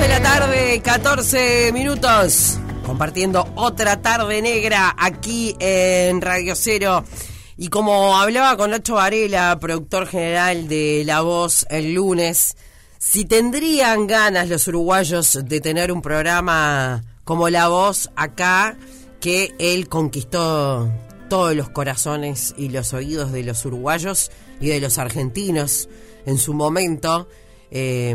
de la tarde, 14 minutos. Compartiendo otra tarde negra aquí en Radio Cero. Y como hablaba con Nacho Varela, productor general de La Voz el lunes, si tendrían ganas los uruguayos de tener un programa como La Voz acá, que él conquistó todos los corazones y los oídos de los uruguayos y de los argentinos en su momento, eh,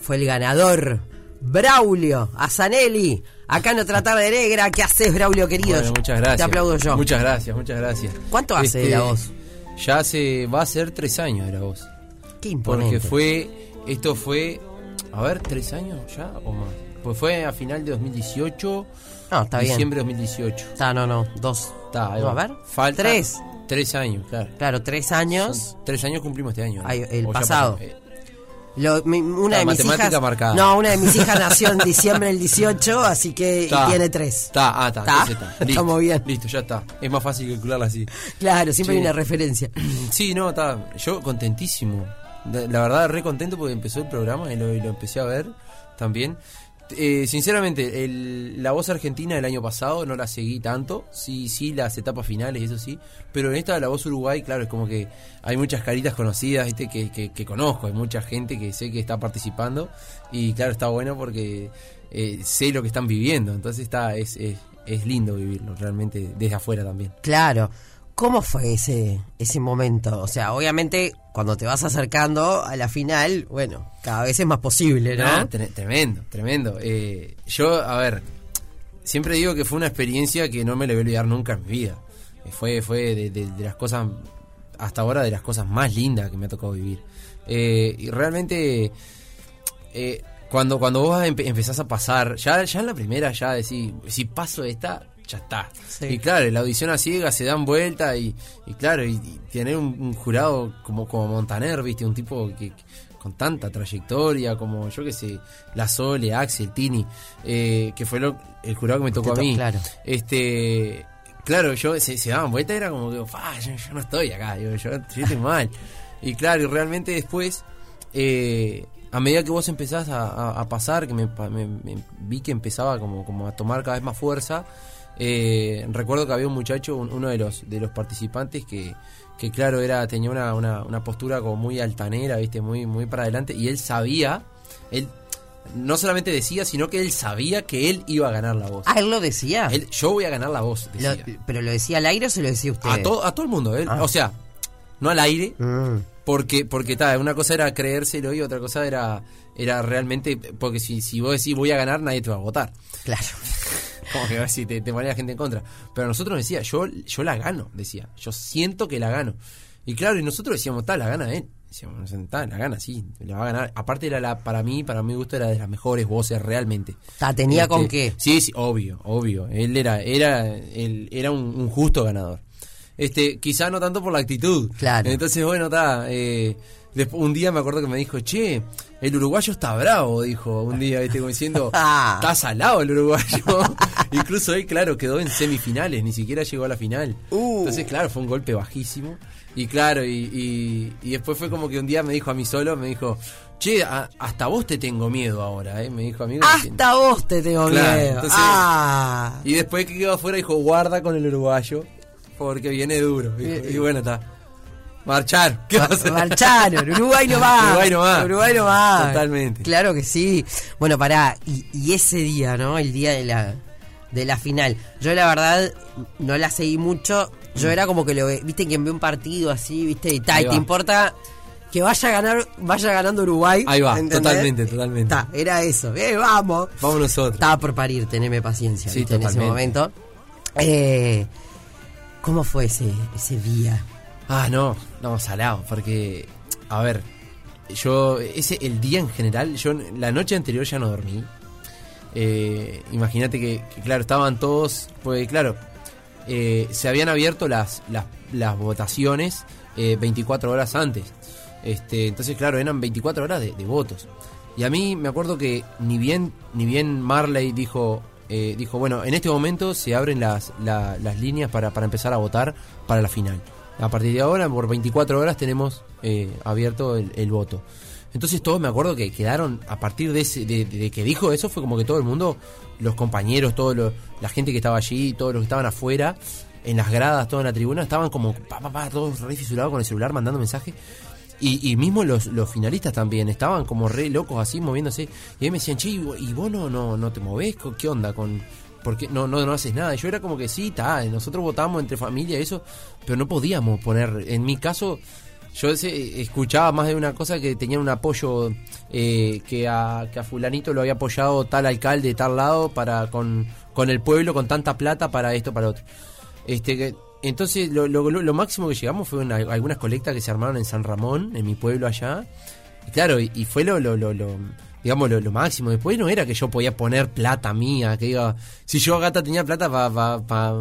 fue el ganador Braulio Azanelli, acá en otra tarde negra. ¿Qué haces, Braulio, querido? Bueno, muchas gracias. Te aplaudo yo. Muchas gracias, muchas gracias. ¿Cuánto hace de Este, la voz? Ya hace, va a ser tres años de la voz. Qué imponente. Porque fue, esto fue, a ver, tres años ya o más. Pues fue a final de 2018, No, está bien. diciembre de 2018. Está, no, no, dos. Está, No, a ver. Falta Tres. Tres años, claro. Claro, tres años. Son tres años cumplimos este año. ¿no? Ay, el O pasado. Lo- mi- una La de mis hijas. marcada. No, una de mis hijas nació en diciembre del 18, así que y tiene tres. Está, ah, está. ¿Está? entonces está. Estamos bien. Listo, ya está. Es más fácil calcularla así. Claro, siempre Sí. hay una referencia. Sí, no, está. Yo contentísimo. La verdad, re contento porque empezó el programa y lo, y lo empecé a ver también. Eh, sinceramente, el- la voz argentina del año pasado no la seguí tanto. Sí, sí, las etapas finales, eso sí. Pero en esta, la voz Uruguay, claro, es como que hay muchas caritas conocidas, ¿viste? Que, que, conozco. Hay mucha gente que sé que está participando. Y claro, está bueno porque eh, sé lo que están viviendo. Entonces, está es, es, es lindo vivirlo realmente desde afuera también. Claro. ¿Cómo fue ese, ese momento? O sea, obviamente, cuando te vas acercando a la final, bueno, cada vez es más posible, ¿no? Tre- tremendo, tremendo. Eh, yo, a ver, siempre digo que fue una experiencia que no me le voy a olvidar nunca en mi vida. Eh, fue fue de, las cosas, hasta ahora, de las cosas más lindas que me ha tocado vivir. Eh, y realmente, eh, cuando, cuando vos empe- empezás a pasar, ya, ya en la primera, ya decís, si paso esta, ya está. Sí. Y claro, la audición a ciega se dan vuelta y, y claro, y, y tener un, un jurado como, como Montaner, viste, un tipo que, que- con tanta trayectoria, como yo que sé, La Sole, Axel, Tini, eh, que fue lo- el jurado que me tocó a mí. claro. Este, claro, yo se, se daban vuelta, era como que, "Fa, yo, yo no estoy acá, yo, yo, yo estoy mal. Y claro, y realmente después, eh, a medida que vos empezás a, a- a pasar, que me- me vi que empezaba como, como a tomar cada vez más fuerza, eh, recuerdo que había un muchacho, un- uno de los, de los participantes, que, que claro, era, tenía una, una, una postura como muy altanera, viste, muy, muy para adelante, y él sabía, él no solamente decía, sino que él sabía que él iba a ganar la voz. Ah, él lo decía. Él, yo voy a ganar la voz, Lo- decía. ¿Pero lo decía al aire o se lo decía usted? a, todo a todo el mundo, él, Ah. o sea, no al aire, Mm, porque porque tal, una cosa era creérselo y otra cosa era era realmente porque si, si vos decís voy a ganar nadie te va a votar. claro. Como que si te, te la gente en contra. Pero nosotros decía, yo yo la gano, decía. Yo siento que la gano. Y claro, y nosotros decíamos, tal, la gana él. Decíamos, tal, la gana, sí, la va a ganar. Aparte era la, para mí, para mi gusto, era de las mejores voces realmente. Ta, ¿Tenía Este, con qué? Sí, sí, obvio, obvio. Él era, era, él era un, un justo ganador. Este, quizá no tanto por la actitud. Claro. Entonces, bueno, está. Eh, después, un día me acuerdo que me dijo, che, el uruguayo está bravo, dijo un día, ¿viste? Como diciendo, está salado el uruguayo. Incluso él, claro, quedó en semifinales, ni siquiera llegó a la final. Uh. Entonces, claro, fue un golpe bajísimo. Y claro, y, y, y después fue como que un día me dijo a mí solo, me dijo, che, a- hasta vos te tengo miedo ahora, ¿eh? Me dijo amigo. Hasta vos te tengo Claro, miedo. entonces- ah. Y después que quedó afuera dijo, guarda con el uruguayo, porque viene duro. Y, Eh, y bueno, está. Marchar. ¿Qué Ma- va a hacer? Marcharon, Uruguay no va. Uruguay no va. Uruguay no va. Totalmente. Claro que sí. Bueno, pará, y, y ese día, ¿no? El día de la, de la final. Yo la verdad no la seguí mucho. Yo era como que lo viste, quien ve un partido así, viste, y tal, te importa que vaya a ganar, vaya ganando Uruguay. Ahí va, ¿entendés? totalmente, totalmente. Ta, era eso, eh, vamos. Vamos nosotros. Estaba por parir, teneme paciencia, Sí, viste, en ese momento. Eh, ¿Cómo fue ese, ese día? Ah, no, no, salado, porque, a ver, yo, ese, el día en general, yo la noche anterior ya no dormí. Eh, Imagínate que, claro, estaban todos, pues claro, eh, se habían abierto las, las, votaciones eh, 24 horas antes. Este, entonces, claro, eran 24 horas de, de votos. Y a mí me acuerdo que ni bien, ni bien Marley dijo, eh, dijo, bueno, en este momento se abren las, la- las líneas para, para empezar a votar para la final. A partir de ahora, por 24 horas tenemos eh, abierto el, voto. Entonces todos me acuerdo que quedaron, a partir de, ese, de, que dijo eso, fue como que todo el mundo, los compañeros, todo lo- la gente que estaba allí, todos los que estaban afuera, en las gradas, toda en la tribuna, estaban como, pa, pa, pa, todos re fisurados con el celular, mandando mensajes. Y, y mismo los, los finalistas también, estaban como re locos así, moviéndose. Y ahí me decían, che, ¿y vos- ¿y vos no, no, no te movés? ¿Co- ¿Qué onda? con ¿Por qué no, no, no haces nada? Yo era como que sí, está, nosotros votamos entre familia y eso, pero no podíamos poner, en mi caso, yo escuchaba más de una cosa que tenían un apoyo eh, que, a, que a fulanito lo había apoyado tal alcalde de tal lado para con, con el pueblo con tanta plata para esto para otro. Este que entonces lo, lo, lo- máximo que llegamos fue una- algunas colectas que se armaron en San Ramón en mi pueblo allá. Y claro y, y fue lo, lo, lo, lo- digamos lo, lo máximo. Después no era que yo podía poner plata mía que diga si yo gata tenía plata para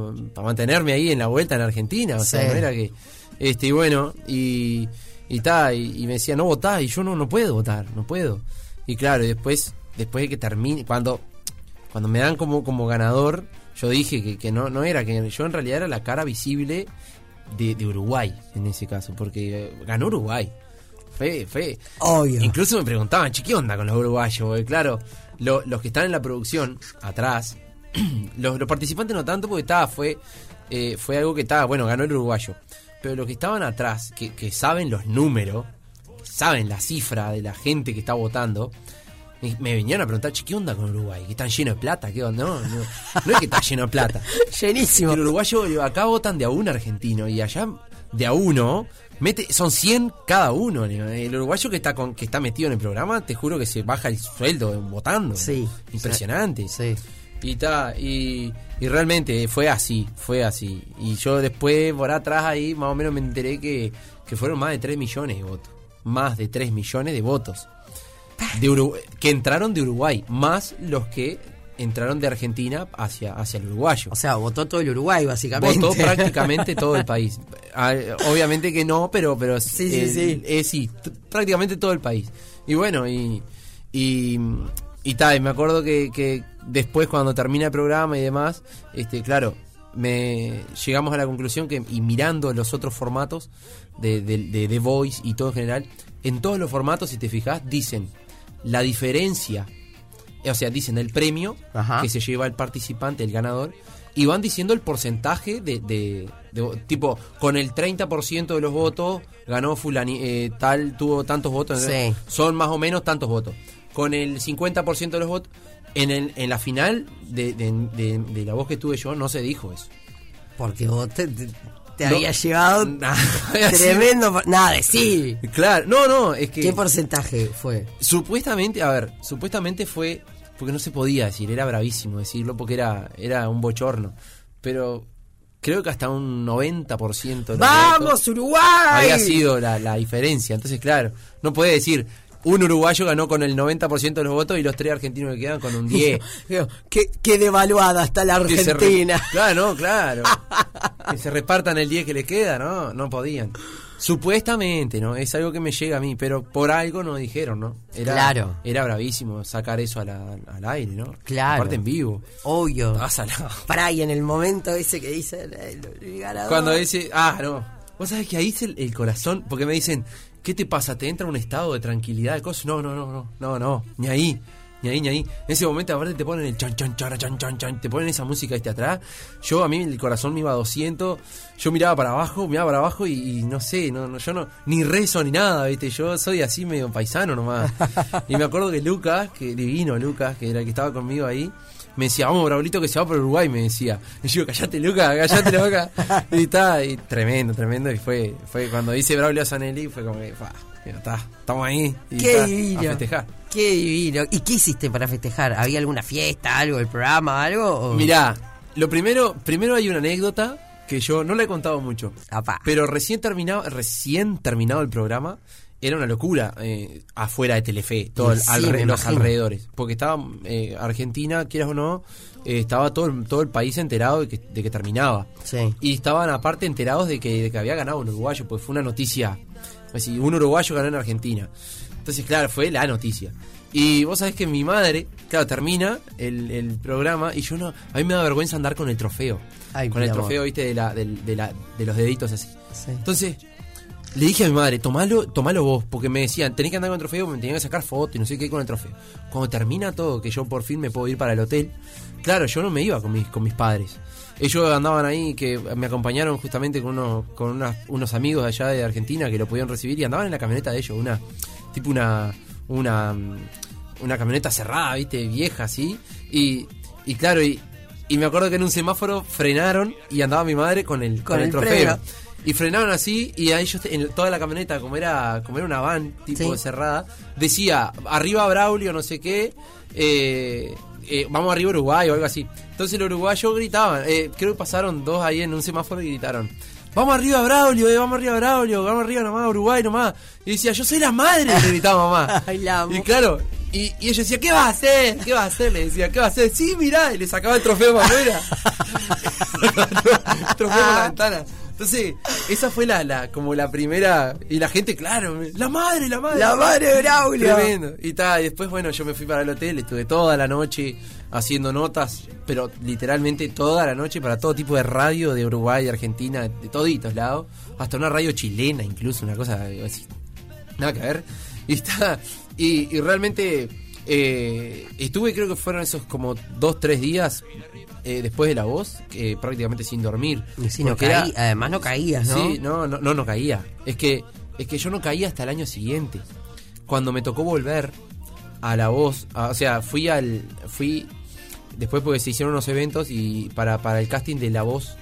mantenerme ahí en la vuelta en Argentina. O sea no era que este y bueno y y ta, y, y me decía no votás y yo no no puedo votar no puedo. Y claro y después después de que termine cuando cuando me dan como como ganador yo dije que, que no no era que yo en realidad era la cara visible de, de Uruguay en ese caso porque eh, ganó Uruguay fue fue Obvio. Incluso me preguntaban, che, ¿qué onda con los uruguayos? Porque claro, lo- los que están en la producción, atrás, los, los participantes no tanto porque estaba, fue, eh, fue algo que estaba, bueno, ganó el uruguayo. Pero los que estaban atrás, que, que saben los números, saben la cifra de la gente que está votando, me, venían a preguntar, che, ¿qué onda con Uruguay? ¿Que están llenos de plata? ¿Qué onda? No, no, no es que está lleno de plata. Llenísimo. El uruguayo, acá votan de a un argentino y allá de a uno, mete, son 100 cada uno. El uruguayo que está con, que está metido en el programa, te juro que se baja el sueldo votando. Sí. Impresionante. Sí. Y, ta, y, y realmente fue así, fue así. Y yo después, por atrás ahí, más o menos me enteré que, que fueron más de 3 millones de votos. Más de 3 millones de votos. De Uru- que entraron de Uruguay, más los que entraron de Argentina hacia, hacia el uruguayo. O sea, votó todo el Uruguay, básicamente. Votó prácticamente todo el país. Ah, Obviamente que no, pero pero Sí, sí, eh, sí. eh, sí, prácticamente todo el país. Y bueno, y y, y tal, me acuerdo que, que después cuando termina el programa y demás, este claro, me llegamos a la conclusión que y mirando los otros formatos de de, de The Voice y todo en general, en todos los formatos si te fijas dicen la diferencia o sea, dicen el premio Ajá. que se lleva el participante, el ganador, y van diciendo el porcentaje de, de- de- tipo, con el 30% de los votos ganó fulani, eh, tal, tuvo tantos votos, Sí. son más o menos tantos votos. Con el 50% de los votos, en, el, en la final de, de- la voz que tuve yo, no se dijo eso. Porque vos te, te, te No. había llevado tremendo. por- Nada, sí. Claro, no, no, es que... ¿Qué porcentaje fue? Supuestamente, a ver, supuestamente fue porque no se podía decir, era bravísimo decirlo porque era era un bochorno, pero creo que hasta un 90% de ¡Vamos, Uruguay! había sido la, la diferencia. Entonces, claro, no puede decir un uruguayo ganó con el 90% de los votos y los tres argentinos que quedan con un 10. Digo, qué, qué devaluada está la se re- Argentina. Claro, no, claro. que se repartan el 10 que les queda, ¿no? No podían. Supuestamente, ¿no? Es algo que me llega a mí, pero por algo no dijeron, ¿no? Era, Claro. Era bravísimo sacar eso a la- al aire, ¿no? Claro. Aparte en vivo. Obvio. Pará, y en el momento ese que dice el, el ganador. Cuando dice, ah, no. Vos sabés que ahí es el, el corazón, porque me dicen, ¿qué te pasa? ¿Te entra un estado de tranquilidad, de cosas? No, no, no, no, no, no, ni ahí, ni ahí, ni ahí. En ese momento, aparte, te ponen el chan, chan, chara, chan, chan, chan, te ponen esa música este atrás. Yo, a mí, el corazón me iba a 200, yo miraba para abajo, miraba para abajo y, y no sé, no, no, yo no, ni rezo ni nada, ¿viste? Yo soy así medio paisano nomás. y me acuerdo que Lucas, que divino Lucas, que era el que estaba conmigo ahí, me decía, vamos, Braulito, que se va por Uruguay, me decía. Y yo, callate, Lucas, callate la boca. y está, y tremendo, tremendo. Y fue, fue cuando dice Braulio Zanelli, fue como que, está, estamos ahí. Y Qué divino. A festejar. Qué divino. ¿Y qué hiciste para festejar? ¿Había alguna fiesta, algo del programa, algo? o- Mirá, lo primero, primero hay una anécdota que yo no la he contado mucho. Apá. Pero recién terminado, recién terminado el programa, era una locura eh, afuera de Telefe, todo Sí, alre- me los alrededores. Porque estaba eh, Argentina, quieras o no, eh, estaba todo, el- todo el país enterado de que, de que terminaba. Sí. Y estaban aparte enterados de que, de que había ganado un uruguayo, pues fue una noticia. Así, un uruguayo ganó en Argentina. Entonces, claro, fue la noticia. Y vos sabés que mi madre, claro, termina el, el programa y yo no. A mí me da vergüenza andar con el trofeo. Ay, con el amor. trofeo, viste, de, la, del- de, la, de los deditos así. Sí. Entonces, le dije a mi madre, tomalo, tomalo vos, porque me decían, tenés que andar con el trofeo, me tenían que sacar fotos y no sé qué con el trofeo. Cuando termina todo, que yo por fin me puedo ir para el hotel, claro, yo no me iba con mis, con mis padres. Ellos andaban ahí, que me acompañaron justamente con, unos, con unas- unos amigos de allá de Argentina que lo podían recibir y andaban en la camioneta de ellos, una tipo una una una camioneta cerrada, viste, vieja así, y, y claro, y, y me acuerdo que en un semáforo frenaron y andaba mi madre con el, con Con el, el trofeo. premio. Y frenaron así y a ellos en toda la camioneta, como era, como era una van tipo Sí. cerrada, decía arriba Braulio, no sé qué, eh, eh, vamos arriba Uruguay o algo así. Entonces los uruguayos gritaban, eh, creo que pasaron dos ahí en un semáforo y gritaron. Vamos arriba Braulio, eh, vamos arriba Braulio, vamos arriba nomás, Uruguay nomás. Y decía, yo soy la madre, le gritaba mamá. Ay, la amo. Y claro, y, y ella decía, ¿qué vas a hacer? ¿Qué vas a hacer? Le decía, ¿qué vas a hacer? Sí, mirá, y le sacaba el trofeo para afuera. el trofeo por la ventana. Entonces, esa fue la, la, como la primera, y la gente, claro, la madre, la madre. La madre de Braulio. Tremendo. Y, ta, y después, bueno, yo me fui para el hotel, estuve toda la noche haciendo notas, pero literalmente toda la noche para todo tipo de radio de Uruguay, de Argentina, de toditos lados, hasta una radio chilena incluso, una cosa así, nada que ver. Y está, y, y realmente eh, estuve, creo que fueron esos como dos, tres días eh, después de la voz, eh, prácticamente sin dormir. Y si no era- caí, además no caías, ¿no? Sí, no, no, no, no caía. Es que, es que yo no caía hasta el año siguiente. Cuando me tocó volver a la voz, a- o sea, fui al, fui después porque se hicieron unos eventos y para, para el casting de la voz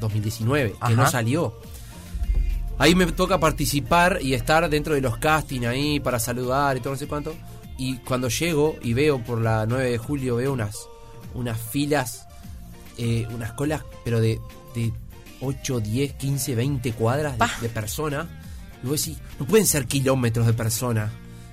2019, que no salió. Ahí me toca participar y estar dentro de los castings ahí para saludar y todo no sé cuánto. Y cuando llego y veo por la 9 de julio, veo unas, unas filas, eh, unas colas, pero de, de 8, 10, 15, 20 cuadras de, de personas. Y vos decís, no pueden ser kilómetros de personas.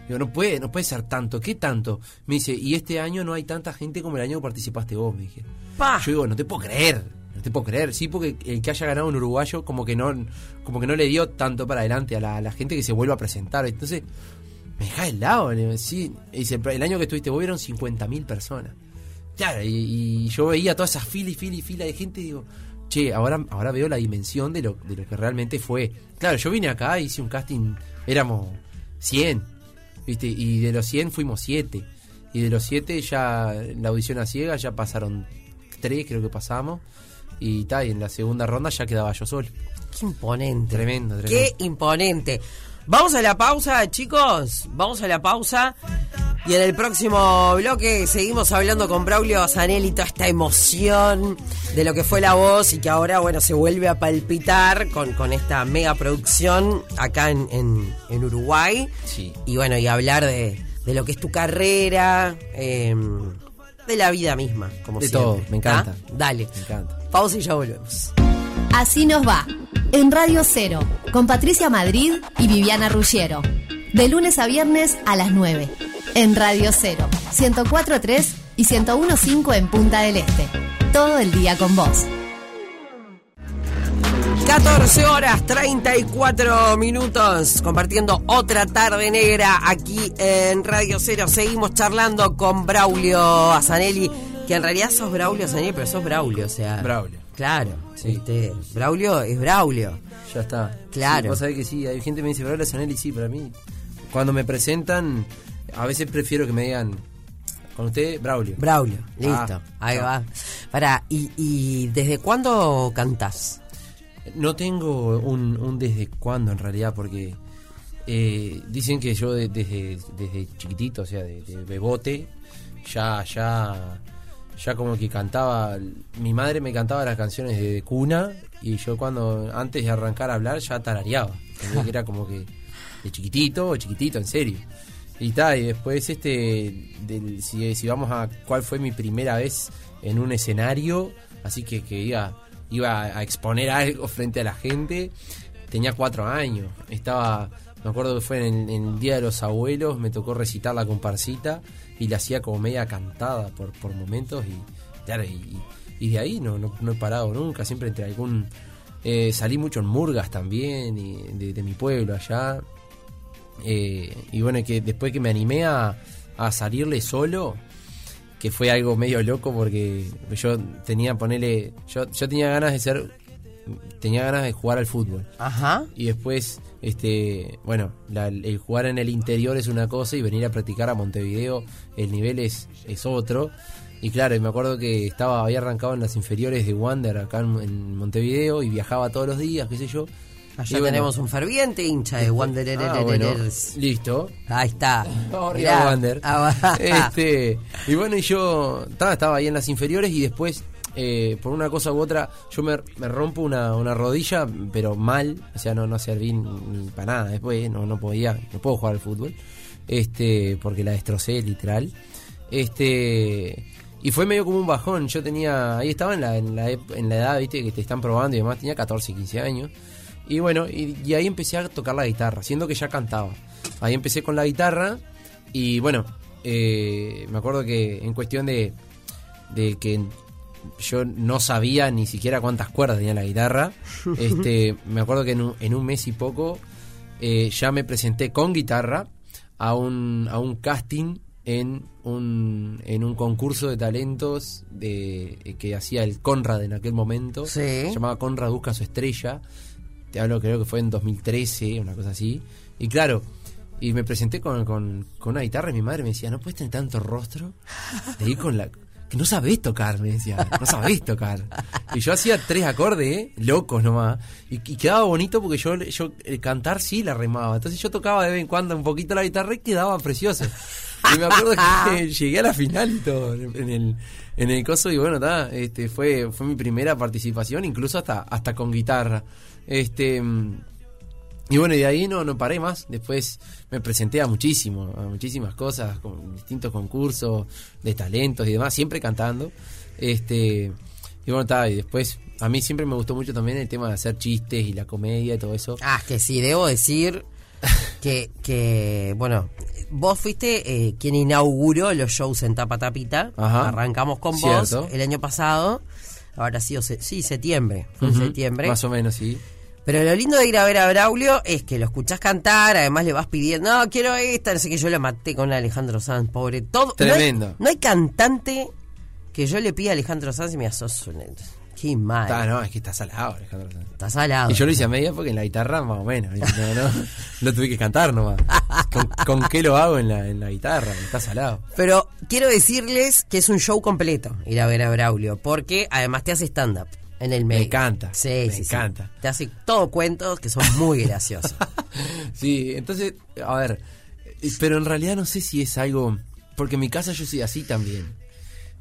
Digo, no puede, no puede ser tanto. ¿Qué tanto? Me dice, y este año no hay tanta gente como el año que participaste vos, me dije. Pa. Yo digo, no te puedo creer, no te puedo creer. Sí, porque el que haya ganado un uruguayo como que no, como que no le dio tanto para adelante a la, a la gente que se vuelva a presentar. Entonces, me deja de lado. le digo, Sí, y dice, el año que estuviste vos vieron 50.000 personas. Claro, y, y yo veía todas esas filas y filas y filas de gente y digo, che, ahora, ahora veo la dimensión de lo, de lo que realmente fue. Claro, yo vine acá, hice un casting, éramos 100, ¿viste? Y de los 100 fuimos 7. Y de los 7 ya, en la audición a ciega ya pasaron 3, creo que pasamos. Y tal, y en la segunda ronda ya quedaba yo solo. Qué imponente. Tremendo, tremendo. Qué imponente. Vamos a la pausa, chicos. Vamos a la pausa. Y en el próximo bloque seguimos hablando con Braulio Zanelli toda esta emoción de lo que fue la voz y que ahora, bueno, se vuelve a palpitar con, con esta mega producción acá en, en- en Uruguay. Sí. Y bueno, y hablar de, de lo que es tu carrera, eh, de la vida misma, como De siempre. todo, me encanta. ¿Ah? Dale. Me encanta. Pausa y ya volvemos. Así nos va. En Radio Cero, con Patricia Madrid y Viviana Ruggiero. De lunes a viernes a las 9. En Radio Cero, 104.3 y 101.5 en Punta del Este. Todo el día con vos. 14 horas 34 minutos compartiendo otra tarde negra aquí en Radio Cero. Seguimos charlando con Braulio Azanelli, que en realidad sos Braulio Azanelli, pero sos Braulio, o sea. Braulio. Claro, Sí. este, Braulio es Braulio. Ya está. Claro. Sí, vos sabés que sí, hay gente que me dice, pero habla Zanelli, sí, para mí. Cuando me presentan, a veces prefiero que me digan, con usted, Braulio. Braulio, Ah, listo, ahí no. va. Pará, ¿y, y desde cuándo cantás? No tengo un, un desde cuándo en realidad, porque eh, dicen que yo de- desde, desde chiquitito, o sea, de, de bebote, ya, ya, ya como que cantaba, mi madre me cantaba las canciones de cuna y yo cuando, antes de arrancar a hablar, ya tarareaba. Era como que de chiquitito o chiquitito, en serio. Y tal, y después este, del, si, vamos a cuál fue mi primera vez en un escenario, así que, que iba, iba a exponer algo frente a la gente, tenía cuatro años, estaba, me acuerdo que fue en, el Día de los Abuelos, me tocó recitar la comparsita y la hacía como media cantada por, por momentos y claro, y, de ahí no, no, no he parado nunca, siempre entre algún... eh, salí mucho en Murgas también, y de mi pueblo allá, eh, y bueno, que después que me animé a, a salirle solo, que fue algo medio loco porque yo tenía, ponerle, yo, yo tenía ganas de ser tenía ganas de jugar al fútbol. Ajá. Y después, este, bueno, la- el jugar en el interior es una cosa y venir a practicar a Montevideo, el nivel es, es otro. Y claro, me acuerdo que estaba, había arrancado en las inferiores de Wander acá en, en Montevideo y viajaba todos los días, qué sé yo. Allá Y bueno, tenemos un ferviente hincha de Wanderers. ah, bueno, listo. Ahí está. Mirá. Wander. Ah. Este, y bueno, y yo estaba, estaba ahí en las inferiores y después, eh, por una cosa u otra, yo me, me rompo una, una rodilla, pero mal, o sea, no, no serví ni, ni para nada después, no, no podía, no puedo jugar al fútbol, este, porque la destrocé literal. Este, y fue medio como un bajón, yo tenía, ahí estaba en la, en la, en la edad, viste, que te están probando y demás, tenía 14, 15 años. Y bueno, y, y ahí empecé a tocar la guitarra, siendo que ya cantaba. Ahí empecé con la guitarra y bueno, eh, me acuerdo que en cuestión de, de que yo no sabía ni siquiera cuántas cuerdas tenía la guitarra, este, me acuerdo que en un, en un mes y poco eh, ya me presenté con guitarra a un, a un casting en un, en un concurso de talentos de, que hacía el Conrad en aquel momento. Sí. Se llamaba Conrad Busca su estrella. Te hablo, creo que fue en 2013, una cosa así. Y claro, y me presenté con, con, con una guitarra y mi madre me decía, no puedes tener tanto rostro de ir con la... Que no sabés tocar, me decía, no sabés tocar. Y yo hacía tres acordes, ¿eh? locos nomás. Y, y quedaba bonito porque yo, yo el cantar sí la remaba. Entonces yo tocaba de vez en cuando un poquito la guitarra y quedaba precioso. Y me acuerdo que llegué a la final y todo en el, en el coso y bueno, ta, este fue, fue mi primera participación, incluso hasta, hasta con guitarra. Este y bueno, y de ahí no, no paré más. Después me presenté a muchísimo, a muchísimas cosas, con distintos concursos de talentos y demás, siempre cantando. Este, y bueno, ta, y después a mí siempre me gustó mucho también el tema de hacer chistes y la comedia y todo eso. Ah, que sí, debo decir que, que bueno, vos fuiste eh, quien inauguró los shows en Tapa Tapita. Ajá. Arrancamos con Cierto. vos el año pasado. Ahora ha sido, se- sí, septiembre. Fue en Ujú, septiembre. Más o menos, sí. Pero lo lindo de ir a ver a Braulio es que lo escuchás cantar, además le vas pidiendo, no, quiero esta, no sé que yo lo maté con Alejandro Sanz, pobre. Todo, Tremendo. No hay, no hay cantante que yo le pida a Alejandro Sanz y me un... Qué mal. Ta, no, es que está salado, Alejandro Sanz. Está salado. Y yo lo hice a media porque en la guitarra más o menos. No, no, tuve que cantar nomás. ¿Con, con qué lo hago en la, en la guitarra? Está salado. Pero quiero decirles que es un show completo ir a ver a Braulio, porque además te hace stand-up en el medio. encanta, Sí, me sí, sí. encanta. Te hace todo cuentos que son muy graciosos. Sí, entonces, a ver, eh, pero en realidad no sé si es algo, porque en mi casa yo soy así también.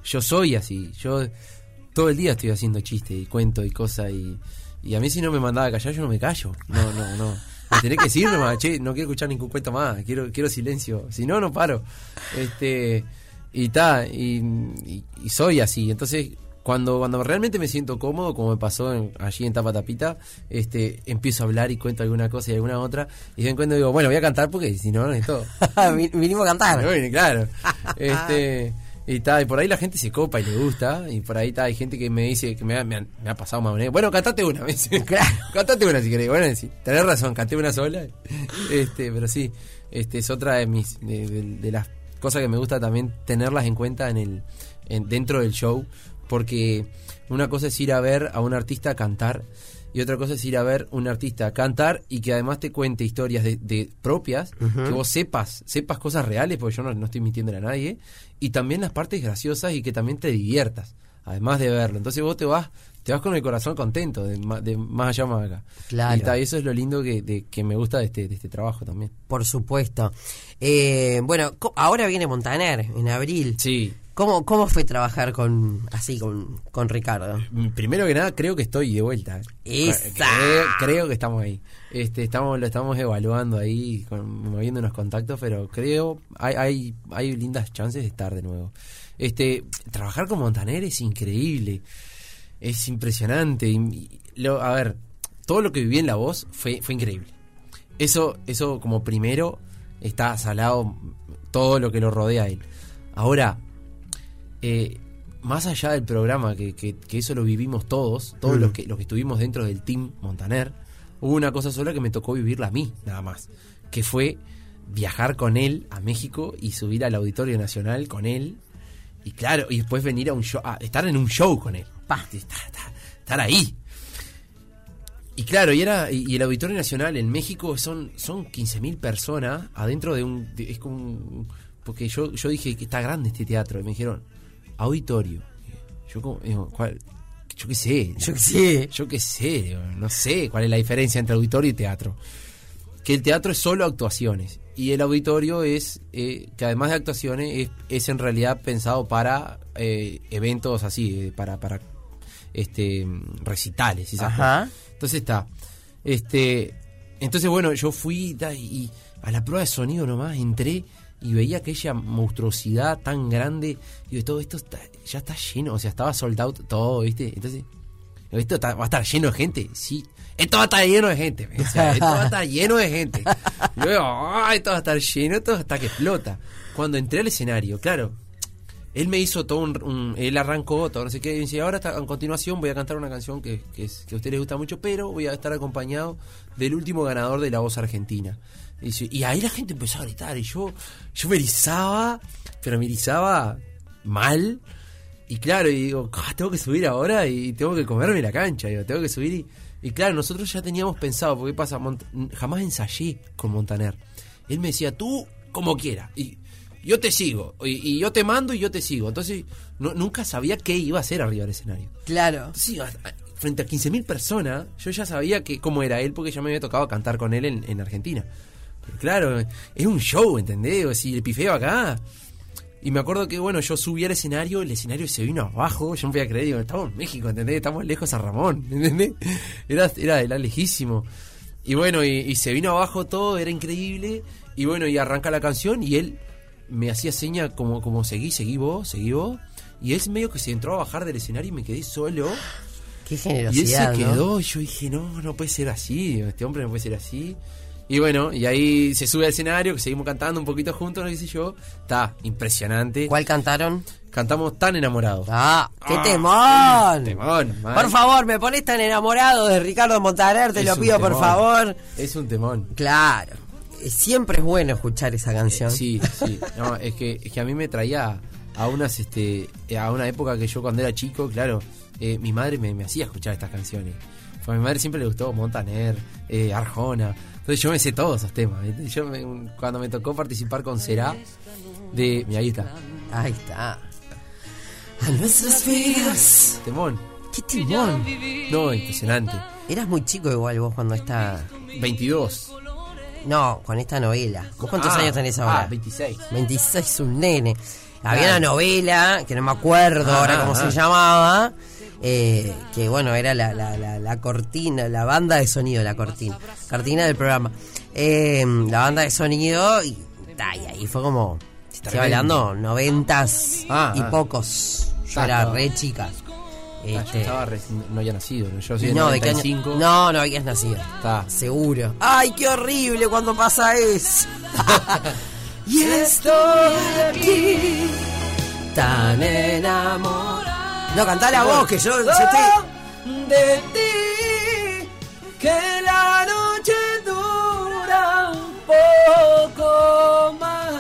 Yo soy así, yo todo el día estoy haciendo chistes y cuento y cosas y, y a mí si no me mandaba a callar yo no me callo. No, no, no. Me tenés que decir nomás, che, no quiero escuchar ningún cuento más, quiero quiero silencio, si no no paro. Este y ta, y, y- y soy así, entonces cuando, cuando realmente me siento cómodo, como me pasó en- allí en Tapa Tapita, este, empiezo a hablar y cuento alguna cosa y alguna otra, y de cuando digo, bueno, voy a cantar porque si no, no es todo. Vi- Vinimos a cantar. Bueno, claro. Este, y, ta, y por ahí la gente se copa y le gusta, y por ahí ta, hay gente que me dice, que me ha, me ha- me ha pasado más menos, bueno, cantate una, me dice. Claro. cantate una si querés. Bueno, sí, tenés razón, canté una sola. Este, pero sí, este es otra de mis, de, de- de las cosas que me gusta también tenerlas en cuenta en el, en- dentro del show, porque una cosa es ir a ver a un artista cantar y otra cosa es ir a ver un artista cantar y que además te cuente historias de, de propias, que vos sepas, sepas cosas reales, porque yo no, no estoy mintiendo a nadie, y también las partes graciosas y que también te diviertas, además de verlo. Entonces vos te vas, te vas con el corazón contento, de, de más allá más acá. Claro. Y eso es lo lindo que, de- que me gusta de este, de este trabajo también. Por supuesto. Eh, bueno, ahora viene Montaner en abril. Sí. ¿Cómo, ¿Cómo fue trabajar con así con, con Ricardo? Mm, Primero que nada, creo que estoy de vuelta. ¿eh? ¡Esa! Creo, creo que estamos ahí. Este, estamos, lo estamos evaluando ahí, con- moviendo unos contactos, pero creo hay, hay, hay lindas chances de estar de nuevo. Este, trabajar con Montaner es increíble, es impresionante. y- y lo, a ver, todo lo que viví en la voz fue, fue increíble. Eso, eso como primero está salado todo lo que lo rodea a él. Ahora, eh, más allá del programa, que, que- que eso lo vivimos todos, todos los, que, los que estuvimos dentro del team Montaner, hubo una cosa sola que me tocó vivirla a mí, nada más, que fue viajar con él a México y subir al Auditorio Nacional con él, y claro, y después venir a un show, a estar en un show con él, pa, estar, estar- estar ahí. y claro, y era y, y el Auditorio Nacional en México son son 15.000 personas adentro de un de- es como un- porque yo yo dije que está grande este teatro y me dijeron auditorio. Yo como digo, ¿cuál? yo qué sé. Yo qué sé. Yo qué sé, digo, no sé cuál es la diferencia entre auditorio y teatro. Que el teatro es solo actuaciones y el auditorio es eh, que además de actuaciones es, es en realidad pensado para eh, eventos así, eh, para para este recitales esas Ajá. cosas. Entonces está. Este, entonces bueno, yo fui y a la prueba de sonido nomás entré y veía aquella monstruosidad tan grande y de todo esto está- ya está lleno, o sea, estaba sold out todo, ¿viste? Entonces, ¿esto está- va a estar lleno de gente? Sí. Esto va a estar lleno de gente. esto va a estar lleno de gente. Y digo, "Ay, esto va a estar lleno, esto hasta que explota. Cuando entré al escenario, claro, él me hizo todo un, un- él arrancó todo no sé qué y dice ahora está- a continuación voy a cantar una canción que, que, es- que a ustedes les gusta mucho pero voy a estar acompañado del último ganador de la voz argentina y, ahí la gente empezó a gritar y yo yo me erizaba pero me erizaba mal. Y claro y digo "Ah, tengo que subir ahora y tengo que comerme la cancha digo, tengo que subir y, y claro nosotros ya teníamos pensado porque ¿qué pasa Mont- jamás ensayé con Montaner. Él me decía tú como quieras y yo te sigo y, y yo te mando y yo te sigo entonces no- nunca sabía qué iba a hacer arriba del escenario. Claro. a- frente a 15.000 personas, yo ya sabía que cómo era él porque ya me había tocado cantar con él en, en Argentina. Claro, es un show, ¿entendés? O Si el pifeo acá. Y me acuerdo que, bueno, yo subí al escenario, el escenario se vino abajo, yo no podía creer, digo, estamos en México, ¿entendés? Estamos lejos a Ramón, ¿entendés? Era, era, era lejísimo. Y bueno, y, y se vino abajo todo, era increíble. Y bueno, y arranca la canción y él me hacía seña como, como seguí, seguí vos, seguí vos. Y él medio que se entró a bajar del escenario y me quedé solo. Qué Y él se generosidad, ¿no? quedó, y yo dije, no, no puede ser así, este hombre no puede ser así. Y bueno, y ahí se sube al escenario, que seguimos cantando un poquito juntos, no sé yo. Está impresionante. ¿Cuál cantaron? Cantamos tan enamorados. Ah, qué Ah, temón. temón, man. Por favor, me pones tan enamorado de Ricardo Montaner, te Es lo pido por favor. Es un temón. Claro. Siempre es bueno escuchar esa canción. Sí, sí. No, es que, es que a mí me traía a unas, este, a una época que yo cuando era chico, claro, eh, mi madre me, me hacía escuchar estas canciones. Fue a mi madre siempre le gustó Montaner, eh, Arjona. Entonces yo me sé todos esos temas. Yo me- cuando me tocó participar con Será, de. Mira, ahí está. Ahí está. A nuestras vidas. Temón. Qué timón. No, impresionante. Eras muy chico igual vos cuando esta... 22. No, con esta novela. ¿Vos cuántos Ah, años tenés ahora? Ah, 26. 26, un nene. Había Claro. una novela, que no me acuerdo ahora Ah, cómo ah. se llamaba, eh, que bueno, era la, la, la, la cortina, la banda de sonido, la cortina, cortina del programa. Eh, la banda de sonido, y, y ahí fue como, estoy hablando, noventas Ah, y ah. pocos. Yo era re chica. Ah, yo Este, estaba recién- no había nacido. Yo soy de no, ¿de qué año? 95. No, no habías nacido. Está. Seguro. ¡Ay, qué horrible cuando pasa eso! y estoy aquí, tan enamorado. No, cantá la voz, que yo, yo estoy... de ti que la noche dura un poco más.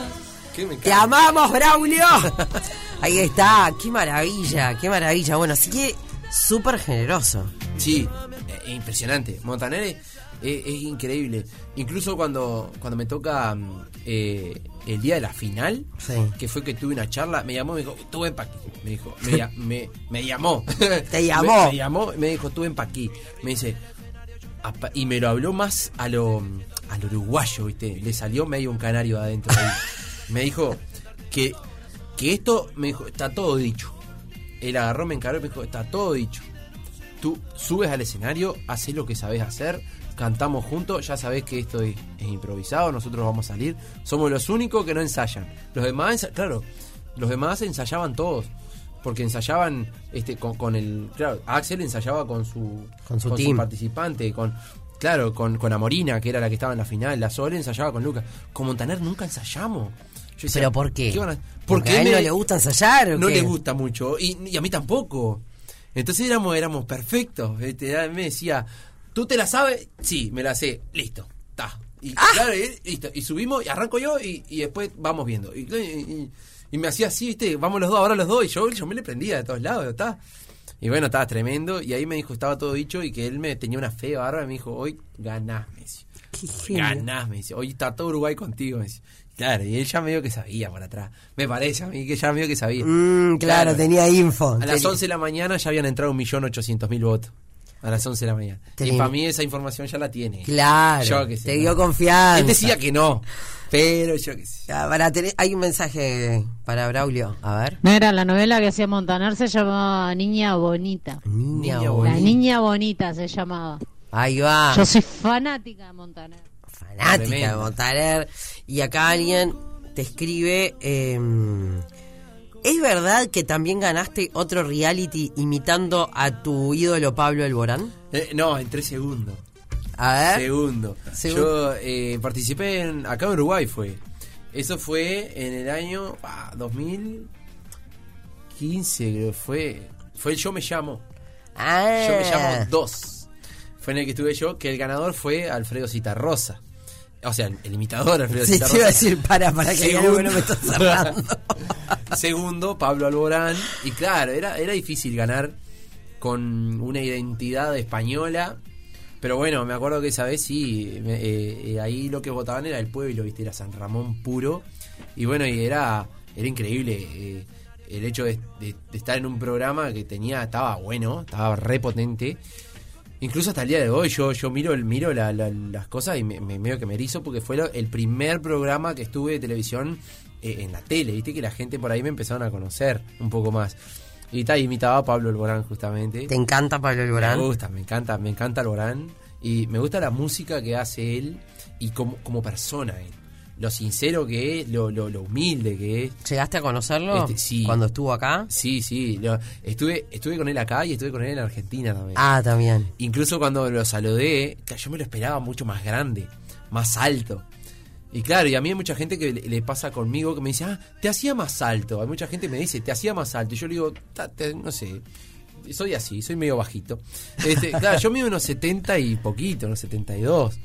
¿Qué me ¡Te amamos, Braulio! Ahí está, qué maravilla, qué maravilla. Bueno, así que súper generoso. Sí, eh, es impresionante. Montaner es, es- es increíble. Incluso cuando, cuando me toca mm, eh, el día de la final, Sí. que fue que tuve una charla, me llamó y me dijo, tú ven pa' aquí. Me dijo, me, me, me llamó. Te llamó. Me, me llamó y me dijo, tú ven pa' aquí. Me dice, y me lo habló más a lo, a lo uruguayo, ¿viste? Le salió medio un canario de adentro. ahí. Me dijo que, que esto, me dijo, está todo dicho. Él agarró, me encaró y me dijo, está todo dicho. Tú subes al escenario, haces lo que sabes hacer, cantamos juntos, ya sabes que esto es, es improvisado, nosotros vamos a salir. Somos los únicos que no ensayan. Los demás, ensa- claro, los demás ensayaban todos. Porque ensayaban este con, con el. Claro, Axel ensayaba con su, Con su team. participante, con. Claro, con, con Amorina, que era la que estaba en la final. La Sol ensayaba con Lucas. Con Montaner nunca ensayamos. Yo decía, ¿Pero por qué? van a- ¿Porque a él me- no le gusta ensayar o No qué? le gusta mucho. Y, y a mí tampoco. Entonces éramos, éramos perfectos. Este, me decía, ¿tú te la sabes? Sí, me la sé. Listo. Ta. Y Ah. claro, y, listo. Y subimos, y arranco yo, y, y después vamos viendo. Y, y- y me hacía así, ¿viste? Vamos los dos, ahora los dos. Y yo, yo me le prendía de todos lados, ¿está? Y bueno, estaba tremendo. Y ahí me dijo, estaba todo dicho y que él me tenía una fe bárbara. Y me dijo, hoy ganás, me genio. Ganás, me dice. Hoy está todo Uruguay contigo, me dice. Claro, y él ya medio que sabía por atrás. Me parece a mí que ya medio que sabía. Mm, claro, tenía info. A las Tenía- 11 de la mañana ya habían entrado 1.800.000 votos. A las 11 de la mañana. Tenía- Y para mí esa información ya la tiene. Claro, Yo qué sé, te ¿no? dio confianza. Él decía que no, pero yo qué sé. Ya, para tener, hay un mensaje para Braulio. A ver. Mira, la novela que hacía Montaner se llamaba Niña Bonita. Niña, Niña bonita. La Niña Bonita se llamaba. Ahí va. Yo soy fanática de Montaner. fanática de. Montaner. Y acá alguien te escribe. eh, ¿Es verdad que también ganaste otro reality imitando a tu ídolo Pablo Alborán? Eh, no, en tres segundos. A ver. Segundo. Segun- Yo eh, participé en. Acá en Uruguay fue. Eso fue en el año ah, 2015, creo. Fue. Fue el Yo Me Llamo. Ah. Yo Me Llamo 2. Fue en el que estuve yo, que el ganador fue Alfredo Citarrosa. O sea, el, imitador Alfredo Sí, te iba a decir, para, para que que no me está cerrando. Segundo, Pablo Alborán. Y claro, era, era difícil ganar con una identidad española. Pero bueno, me acuerdo que esa vez sí, eh, eh, ahí lo que votaban era el pueblo, ¿viste? Era San Ramón puro. Y bueno, y era, era increíble eh, el hecho de, de- de estar en un programa que tenía, estaba bueno, estaba repotente. Incluso hasta el día de hoy yo, yo miro el miro la- la- las cosas y me, me medio que me erizo porque fue lo- el primer programa que estuve de televisión eh, en la tele, viste que la gente por ahí me empezaron a conocer un poco más. Y tal, imitaba a Pablo Alborán justamente. ¿Te encanta Pablo Alborán? Me gusta, me encanta, me encanta Alborán. Y me gusta la música que hace él y como, como persona él. Lo sincero que es, lo, lo, lo humilde que es. ¿Llegaste a conocerlo Este, sí. cuando estuvo acá? Sí, sí. lo- estuve, estuve con él acá y estuve con él en Argentina también. Ah, también. Incluso cuando lo saludé, yo me lo esperaba mucho más grande, más alto. Y claro, y a mí hay mucha gente que le, pasa conmigo que me dice, ah, te hacía más alto. Hay mucha gente que me dice, te hacía más alto. Y yo le digo, "Ta- te- no sé, soy así, soy medio bajito. Este, claro, yo mido unos 70 y poquito, unos 72.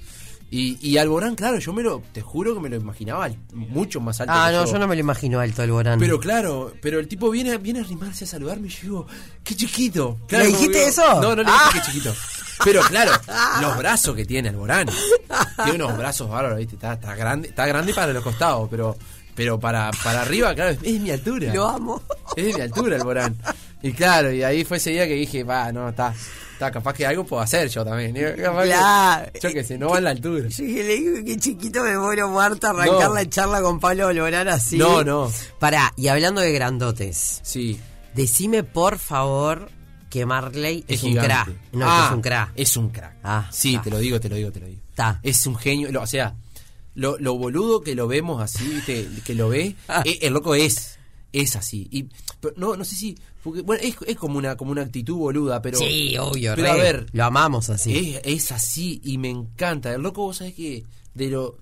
Y, y Alborán, claro, yo me lo, te juro que me lo imaginaba mucho más alto. Ah, que no, yo no me lo imagino alto Alborán. Pero claro, pero el tipo viene, viene a arrimarse a saludarme y yo digo, qué chiquito. Claro, ¿Le dijiste digo, eso? No, no le Ah. dije que chiquito. Pero claro, los brazos que tiene Alborán. Tiene unos brazos bárbaros, ¿viste? Está, está grande, está grande para los costados, pero pero para, para arriba, claro, es, es mi altura. Lo amo. Es de mi altura Alborán. Y claro, y ahí fue ese día que dije, va, no, está, está capaz que algo puedo hacer yo también. Que- Claro. yo qué sé, no va en la altura. Yo dije, le digo que chiquito me muero muerto arrancar No. la charla con Pablo Alborán así. No, no. Pará, y hablando de grandotes, Sí. decime por favor que Marley es, un crack. No, Ah, que es un crack. Es un crack. Ah, sí, ah. te lo digo, te lo digo, te lo digo. Está. Es un genio. lo- o sea, lo, lo boludo que lo vemos así, ¿viste? que lo ve, eh, el loco es. Es así. Y pero no, no sé si. Porque, bueno, es, es como una como una actitud boluda, pero. sí, obvio, Pero re. a ver, Lo amamos así. es, es así y me encanta. El loco, vos sabés que de lo.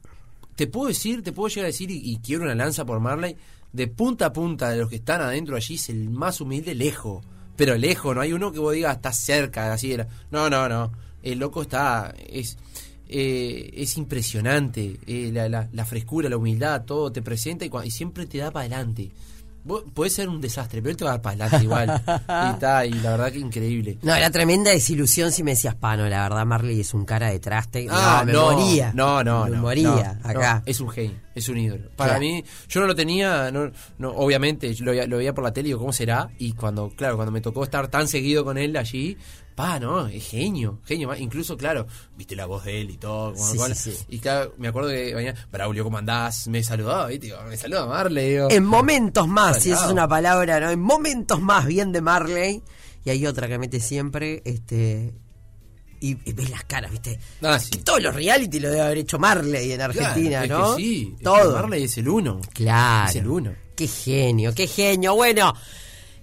Te puedo decir, te puedo llegar a decir, y, y quiero una lanza por Marley, de punta a punta de los que están adentro allí es el más humilde lejos. Pero lejos, no hay uno que vos digas está cerca, así era. No, no, no. El loco está. Es, eh, es impresionante. eh, la, la- la frescura, la humildad, todo te presenta y, y siempre te da para adelante. Podés ser un desastre, pero él te va a dar para adelante igual. y está, y la verdad que increíble. No, era tremenda desilusión si me decías pano. La verdad, Marley es un cara de traste. Ah, no, me no, moría. No, no, Me no, moría no, acá. es un genio, es un ídolo. Para Claro. mí, yo no lo tenía, no, no, obviamente, yo lo, lo veía por la tele y digo, ¿cómo será? Y cuando, claro, cuando me tocó estar tan seguido con él allí, pa, no, es genio, genio. Incluso, claro, viste la voz de él y todo. Sí, como- sí, sí. Y claro, me acuerdo que venía, Braulio, ¿cómo andás? Me saludaba, me saluda Marley, digo. En momentos más, si esa es una palabra, ¿no? En momentos más, bien de Marley. Y hay otra que mete siempre, este. Y, y ves las caras, ¿viste? Ah, sí. Todos los reality lo debe haber hecho Marley en Argentina, Claro, ¿no? Que sí, es que Todo. Marley es el uno. Claro. Es el uno. Qué genio, qué genio. Bueno,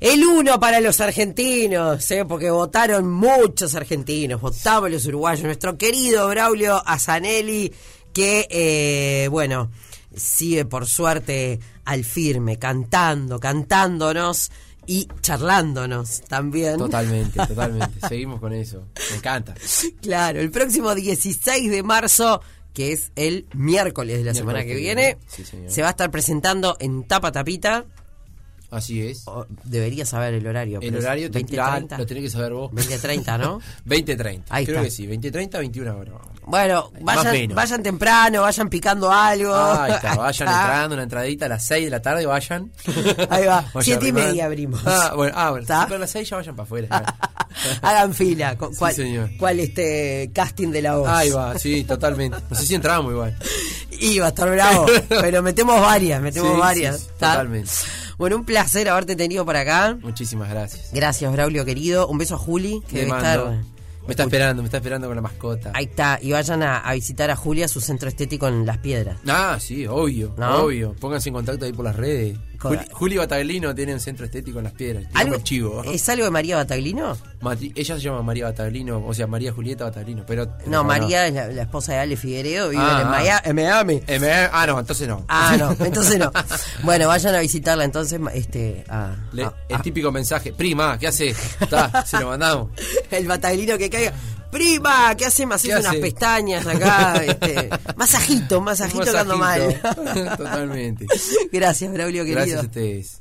el uno para los argentinos, ¿eh? porque votaron muchos argentinos, votamos los uruguayos. Nuestro querido Braulio Azanelli, que, eh, bueno, sigue por suerte al firme, cantando, cantándonos y charlándonos también. Totalmente, totalmente. Seguimos con eso. Me encanta. Claro, el próximo 16 de marzo, que es el miércoles de la Miércoles semana que que viene, viene, sí, señor. se va a estar presentando en Tapa Tapita Así es. O- Debería saber el horario. El horario te, 20, claro, 30. lo tenés que saber vos. 20.30, ¿no? 20.30. Ahí Creo está. que sí. 20.30, 21 horas. Bueno, vayan, vayan temprano, vayan picando algo. Ahí está, vayan entrando, una entradita a las 6 de la tarde, vayan. Ahí va, Vayan siete y arrimando. media abrimos. Ah, bueno, ah, bueno. A las 6 ya vayan para afuera. Hagan fila. Cu- Sí, ¿Cuál, señor. cuál este casting de la voz? Ahí va, sí, totalmente. No sé si entramos igual. Y va a estar bravo. pero metemos varias, metemos Sí, varias. sí, totalmente. Bueno, un placer haberte tenido por acá. Muchísimas gracias. Gracias, Braulio querido. Un beso a Juli, que debe estar. Me está esperando, me está esperando con la mascota. Ahí está. Y vayan a, a visitar a Julia, su centro estético en Las Piedras. Ah, sí, obvio, ¿No? obvio. Pónganse en contacto ahí por las redes. Juli, Juli Bataglino tiene un centro estético en las piedras. ¿Algo, chivo. ¿Es algo de María Bataglino? Mati- ella se llama María Bataglino, o sea, María Julieta Bataglino, pero... No, María es la, la esposa de Ale Figueredo, vive Ah, en, ah. Miami. Me- ah, no, entonces no. Ah, no, entonces no. Bueno, vayan a visitarla entonces, este, a- Le- a- el típico mensaje, prima, ¿qué hace? Está, se lo mandamos. el bataglino que caiga. Prima, ¿qué hace? Me haces ¿Qué unas hace? pestañas acá, este, masajito, masajito ando mal. Totalmente. Gracias, Braulio querido. Gracias a ustedes.